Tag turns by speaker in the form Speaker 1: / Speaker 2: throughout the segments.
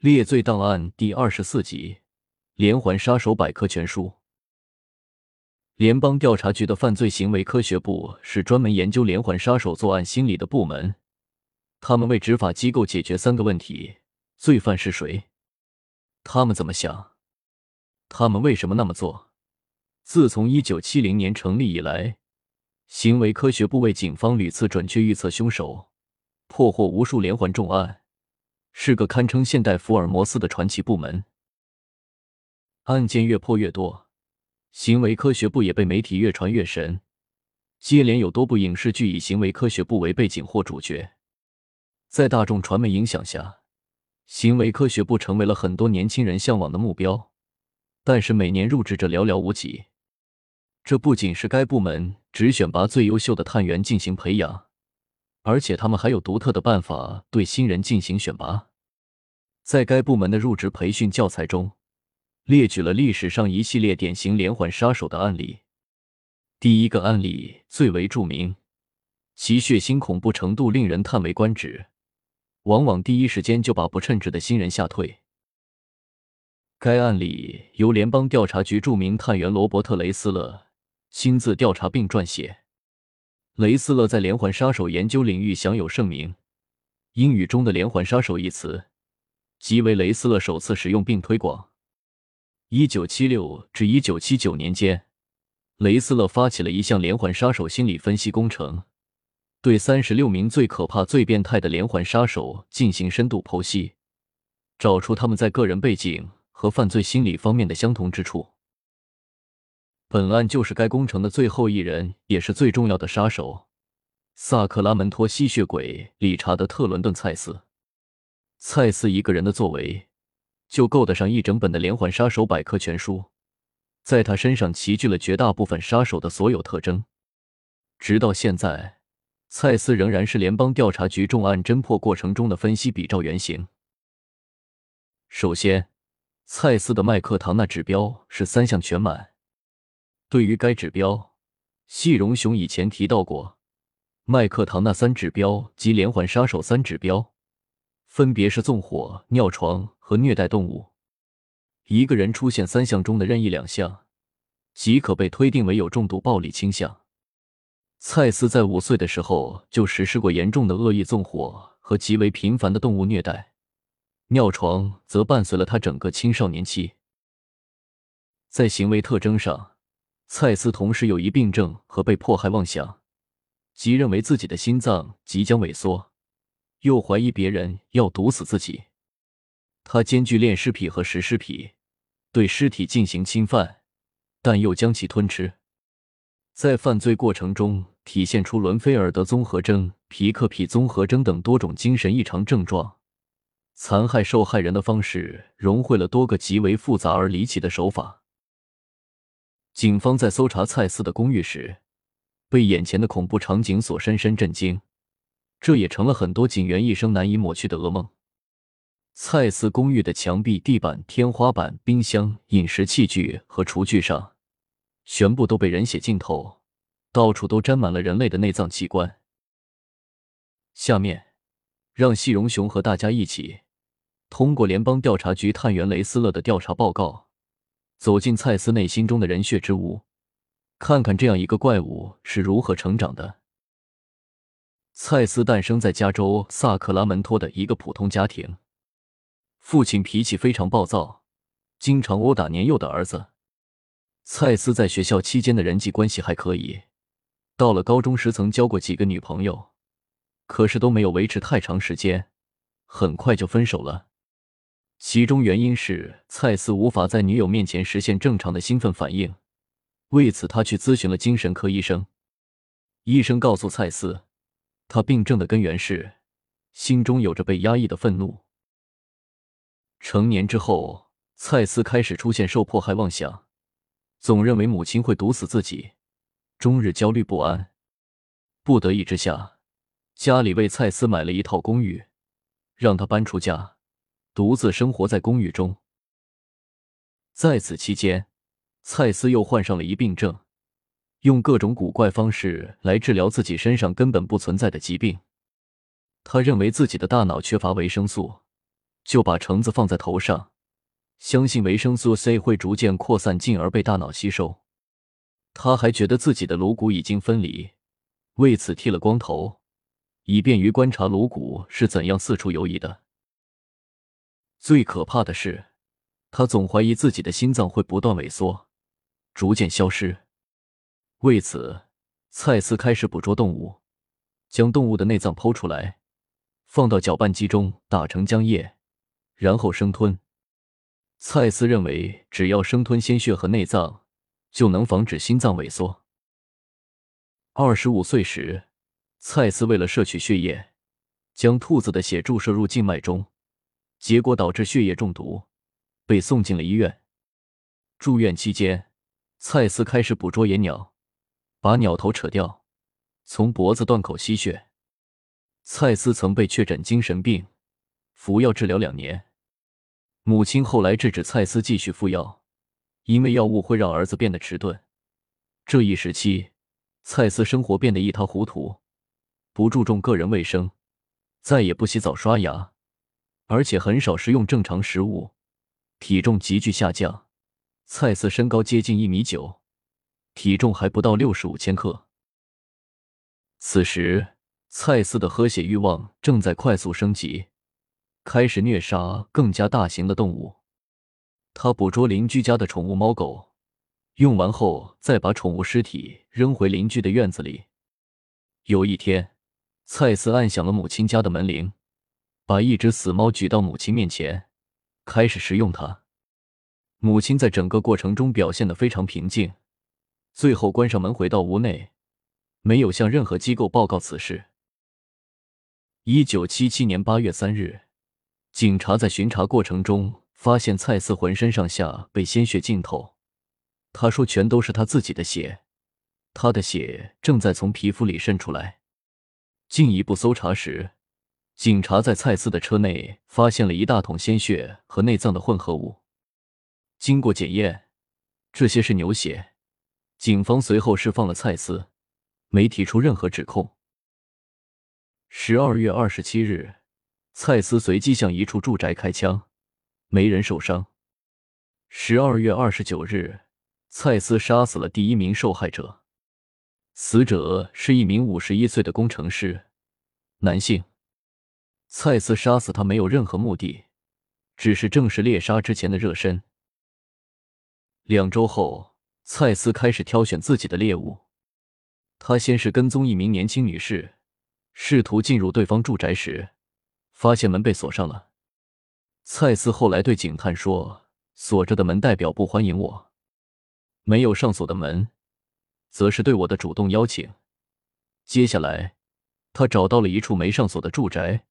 Speaker 1: 列罪档案第二十四集：连环杀手百科全书。联邦调查局的犯罪行为科学部是专门研究连环杀手作案心理的部门。他们为执法机构解决三个问题：罪犯是谁？他们怎么想？他们为什么那么做？自从一九七零年成立以来，行为科学部为警方屡次准确预测凶手，破获无数连环重案，是个堪称现代福尔摩斯的传奇部门。案件越破越多，行为科学部也被媒体越传越神，接连有多部影视剧以行为科学部为背景或主角。在大众传媒影响下，行为科学部成为了很多年轻人向往的目标。但是每年入职者寥寥无几。这不仅是该部门只选拔最优秀的探员进行培养，而且他们还有独特的办法对新人进行选拔。在该部门的入职培训教材中，列举了历史上一系列典型连环杀手的案例。第一个案例最为著名，其血腥恐怖程度令人叹为观止，往往第一时间就把不称职的新人吓退。该案例由联邦调查局著名探员罗伯特·雷斯勒。亲自调查并撰写。雷斯勒在连环杀手研究领域享有盛名。英语中的“连环杀手”一词，即为雷斯勒首次使用并推广。一九七六至一九七九年间，雷斯勒发起了一项连环杀手心理分析工程，对三十六名最可怕、最变态的连环杀手进行深度剖析，找出他们在个人背景和犯罪心理方面的相同之处。本案就是该工程的最后一人，也是最重要的杀手——萨克拉门托吸血鬼理查德·特伦顿·蔡斯。蔡斯一个人的作为，就够得上一整本的连环杀手百科全书。在他身上齐聚了绝大部分杀手的所有特征。直到现在，蔡斯仍然是联邦调查局重案侦破过程中的分析比照原型。首先，蔡斯的麦克唐纳指标是三项全满。对于该指标，细荣雄以前提到过，麦克唐纳三指标及连环杀手三指标，分别是纵火、尿床和虐待动物。一个人出现三项中的任意两项，即可被推定为有重度暴力倾向。蔡斯在五岁的时候就实施过严重的恶意纵火和极为频繁的动物虐待，尿床则伴随了他整个青少年期。在行为特征上，蔡斯同时有一病症和被迫害妄想，即认为自己的心脏即将萎缩，又怀疑别人要毒死自己。他兼具恋尸癖和食尸癖，对尸体进行侵犯，但又将其吞吃。在犯罪过程中体现出伦菲尔德综合征、皮克皮综合征等多种精神异常症状，残害受害人的方式融汇了多个极为复杂而离奇的手法。警方在搜查蔡斯的公寓时，被眼前的恐怖场景所深深震惊，这也成了很多警员一生难以抹去的噩梦。蔡斯公寓的墙壁、地板、天花板、冰箱、饮食器具和厨具上，全部都被人血浸透，到处都沾满了人类的内脏器官。下面，让细荣雄和大家一起，通过联邦调查局探员雷斯勒的调查报告。走进蔡斯内心中的人血之屋，看看这样一个怪物是如何成长的。蔡斯诞生在加州萨克拉门托的一个普通家庭，父亲脾气非常暴躁，经常殴打年幼的儿子。蔡斯在学校期间的人际关系还可以，到了高中时曾交过几个女朋友，可是都没有维持太长时间，很快就分手了。其中原因是蔡斯无法在女友面前实现正常的兴奋反应，为此他去咨询了精神科医生。医生告诉蔡斯，他病症的根源是心中有着被压抑的愤怒。成年之后，蔡斯开始出现受迫害妄想，总认为母亲会毒死自己，终日焦虑不安。不得已之下，家里为蔡斯买了一套公寓，让他搬出家。独自生活在公寓中，在此期间，蔡斯又患上了一病症，用各种古怪方式来治疗自己身上根本不存在的疾病。他认为自己的大脑缺乏维生素，就把橙子放在头上，相信维生素 C 会逐渐扩散，进而被大脑吸收。他还觉得自己的颅骨已经分离，为此剃了光头，以便于观察颅骨是怎样四处游移的。最可怕的是，他总怀疑自己的心脏会不断萎缩，逐渐消失。为此，蔡司开始捕捉动物，将动物的内脏剖出来，放到搅拌机中打成浆液，然后生吞。蔡司认为，只要生吞鲜血和内脏，就能防止心脏萎缩。二十五岁时，蔡司为了摄取血液，将兔子的血注射入静脉中，结果导致血液中毒，被送进了医院。住院期间，蔡司开始捕捉野鸟。把鸟头扯掉，从脖子断口吸血。蔡司曾被确诊精神病，服药治疗两年。母亲后来制止蔡司继续服药，因为药物会让儿子变得迟钝。这一时期，蔡司生活变得一塌糊涂，不注重个人卫生，再也不洗澡刷牙，而且很少食用正常食物，体重急剧下降。蔡司身高接近一米九。体重还不到六十五千克。此时，蔡司的喝血欲望正在快速升级，开始虐杀更加大型的动物。他捕捉邻居家的宠物猫狗，用完后再把宠物尸体扔回邻居的院子里。有一天，蔡司按响了母亲家的门铃，把一只死猫举到母亲面前，开始食用它。母亲在整个过程中表现得非常平静。最后关上门，回到屋内，没有向任何机构报告此事。一九七七年八月三日，警察在巡查过程中发现蔡四浑身上下被鲜血浸透，他说全都是他自己的血，他的血正在从皮肤里渗出来。进一步搜查时，警察在蔡四的车内发现了一大桶鲜血和内脏的混合物，经过检验，这些是牛血。警方随后释放了蔡司，没提出任何指控。十二月二十七日，蔡司随机向一处住宅开枪，没人受伤。十二月二十九日，蔡司杀死了第一名受害者，死者是一名五十一岁的工程师，男性。蔡司杀死他没有任何目的，只是正式猎杀之前的热身。两周后。蔡司开始挑选自己的猎物。他先是跟踪一名年轻女士，试图进入对方住宅时，发现门被锁上了。蔡司后来对警探说：“锁着的门代表不欢迎我，没有上锁的门，则是对我的主动邀请。”接下来，他找到了一处没上锁的住宅，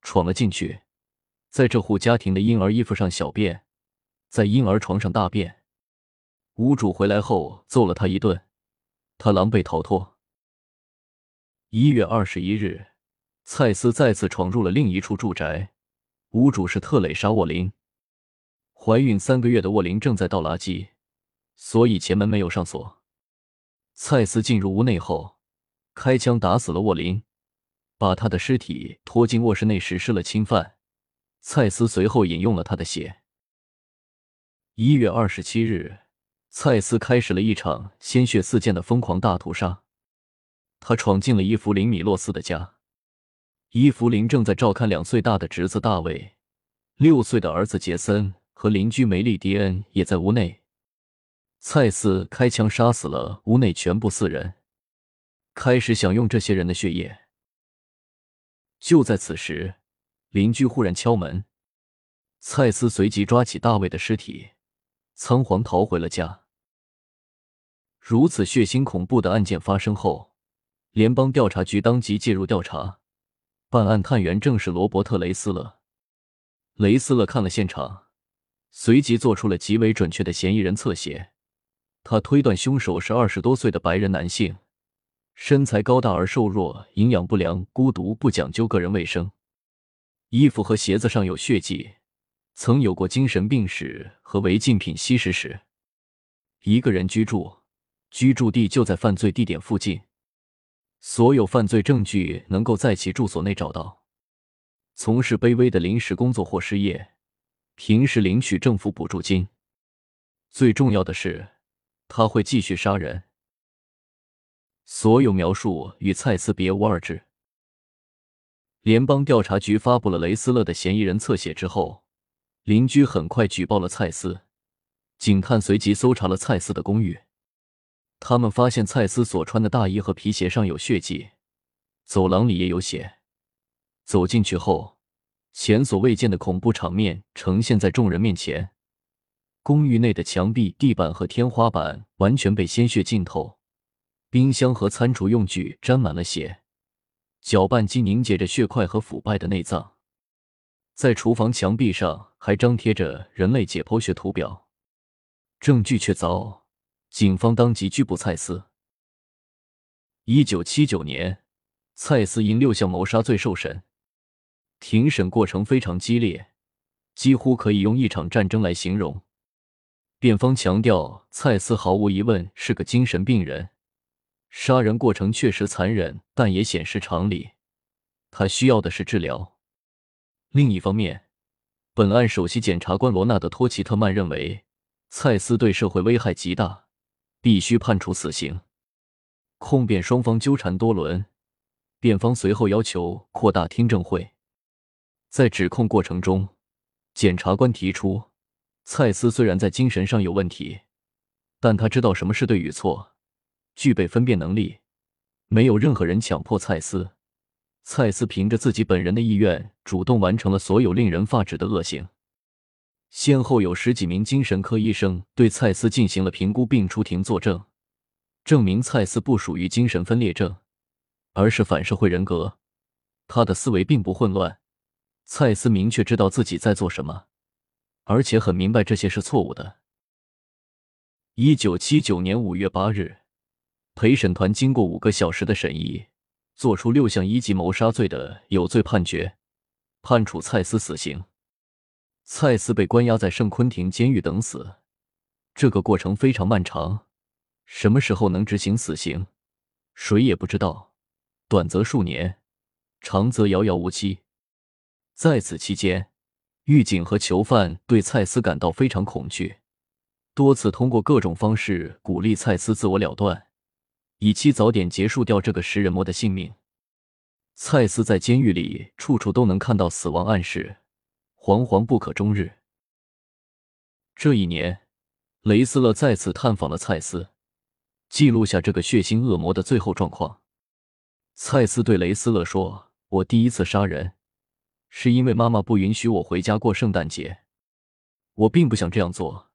Speaker 1: 闯了进去，在这户家庭的婴儿衣服上小便，在婴儿床上大便。屋主回来后揍了他一顿，他狼狈逃脱。一月二十一日，蔡司再次闯入了另一处住宅，屋主是特蕾莎·沃林。怀孕三个月的沃林正在倒垃圾，所以前门没有上锁。蔡司进入屋内后，开枪打死了沃林，把他的尸体拖进卧室内实施了侵犯。蔡司随后饮用了他的血。一月二十七日。蔡司开始了一场鲜血四溅的疯狂大屠杀。他闯进了伊芙琳·米洛斯的家。伊芙琳正在照看两岁大的侄子大卫，六岁的儿子杰森和邻居梅丽迪恩也在屋内。蔡司开枪杀死了屋内全部四人，开始享用这些人的血液。就在此时，邻居忽然敲门，蔡司随即抓起大卫的尸体，仓皇逃回了家。如此血腥恐怖的案件发生后，联邦调查局当即介入调查。办案探员正是罗伯特·雷斯勒。雷斯勒看了现场，随即做出了极为准确的嫌疑人侧写。他推断凶手是二十多岁的白人男性，身材高大而瘦弱，营养不良，孤独，不讲究个人卫生，衣服和鞋子上有血迹，曾有过精神病史和违禁品吸食史，一个人居住。居住地就在犯罪地点附近，所有犯罪证据能够在其住所内找到。从事卑微的临时工作或失业，平时领取政府补助金。最重要的是，他会继续杀人。所有描述与蔡斯别无二致。联邦调查局发布了雷斯勒的嫌疑人侧写之后，邻居很快举报了蔡斯。警探随即搜查了蔡斯的公寓，他们发现蔡司所穿的大衣和皮鞋上有血迹，走廊里也有血。走进去后，前所未见的恐怖场面呈现在众人面前。公寓内的墙壁、地板和天花板完全被鲜血浸透，冰箱和餐厨用具沾满了血，搅拌机凝结着血块和腐败的内脏。在厨房墙壁上还张贴着人类解剖学图表，证据确凿，警方当即拘捕蔡斯。一九七九年，蔡斯因六项谋杀罪受审，庭审过程非常激烈，几乎可以用一场战争来形容。辩方强调，蔡斯毫无疑问是个精神病人，杀人过程确实残忍，但也显示常理。他需要的是治疗。另一方面，本案首席检察官罗纳德·托奇特曼认为，蔡斯对社会危害极大，必须判处死刑。控辩双方纠缠多轮，辩方随后要求扩大听证会。在指控过程中，检察官提出。蔡斯虽然在精神上有问题，但他知道什么是对与错，具备分辨能力。没有任何人强迫蔡斯，蔡斯凭着自己本人的意愿，主动完成了所有令人发指的恶行。先后有十几名精神科医生对蔡斯进行了评估，并出庭作证，证明蔡斯不属于精神分裂症，而是反社会人格。他的思维并不混乱，蔡斯明确知道自己在做什么。而且很明白这些是错误的。一九七九年五月八日，陪审团经过五个小时的审议，作出六项一级谋杀罪的有罪判决，判处蔡斯死刑。蔡斯被关押在圣昆廷监狱等死，这个过程非常漫长。什么时候能执行死刑，谁也不知道。短则数年，长则遥遥无期。在此期间。狱警和囚犯对蔡斯感到非常恐惧，多次通过各种方式鼓励蔡斯自我了断，以期早点结束掉这个食人魔的性命。蔡斯在监狱里处处都能看到死亡暗示，惶惶不可终日。这一年，雷斯勒再次探访了蔡斯，记录下这个血腥恶魔的最后状况。蔡斯对雷斯勒说：“我第一次杀人。”是因为妈妈不允许我回家过圣诞节，我并不想这样做，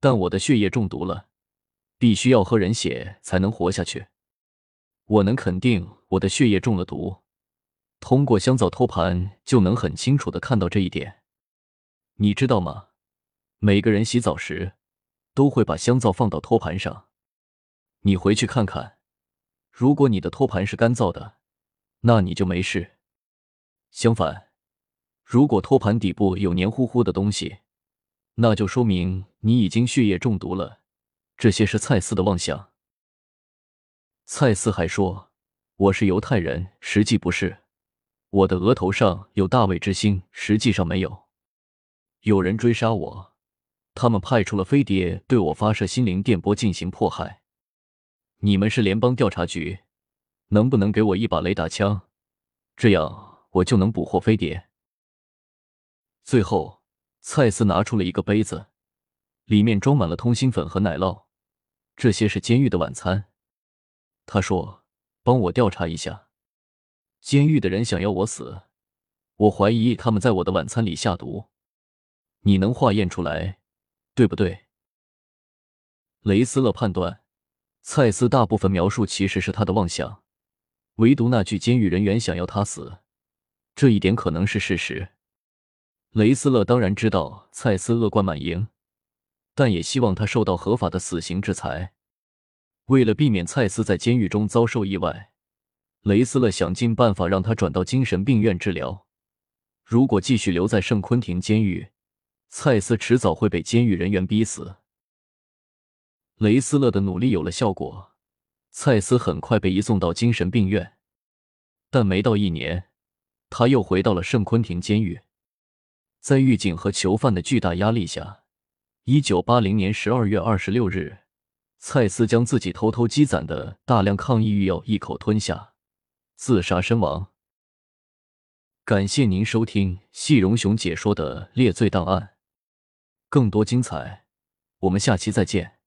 Speaker 1: 但我的血液中毒了，必须要喝人血才能活下去。我能肯定我的血液中了毒，通过香皂托盘就能很清楚的看到这一点。你知道吗？每个人洗澡时都会把香皂放到托盘上，你回去看看，如果你的托盘是干燥的，那你就没事。相反。如果托盘底部有黏糊糊的东西，那就说明你已经血液中毒了。这些是蔡斯的妄想。蔡斯还说：“我是犹太人，实际不是。我的额头上有大卫之星，实际上没有。有人追杀我，他们派出了飞碟对我发射心灵电波进行迫害。你们是联邦调查局，能不能给我一把雷达枪？这样我就能捕获飞碟。”最后，蔡斯拿出了一个杯子，里面装满了通心粉和奶酪，这些是监狱的晚餐。他说：“帮我调查一下，监狱的人想要我死，我怀疑他们在我的晚餐里下毒。你能化验出来，对不对？”雷斯勒判断，蔡斯大部分描述其实是他的妄想，唯独那句监狱人员想要他死，这一点可能是事实。雷斯勒当然知道蔡斯恶贯满盈，但也希望他受到合法的死刑制裁。为了避免蔡斯在监狱中遭受意外，雷斯勒想尽办法让他转到精神病院治疗。如果继续留在圣昆廷监狱，蔡斯迟早会被监狱人员逼死。雷斯勒的努力有了效果，蔡斯很快被移送到精神病院，但没到一年。他又回到了圣昆廷监狱。在狱警和囚犯的巨大压力下，一九八零年十二月二十六日，蔡斯将自己偷偷积攒的大量抗抑郁药一口吞下，自杀身亡。感谢您收听细荣雄解说的《猎罪档案》，更多精彩，我们下期再见。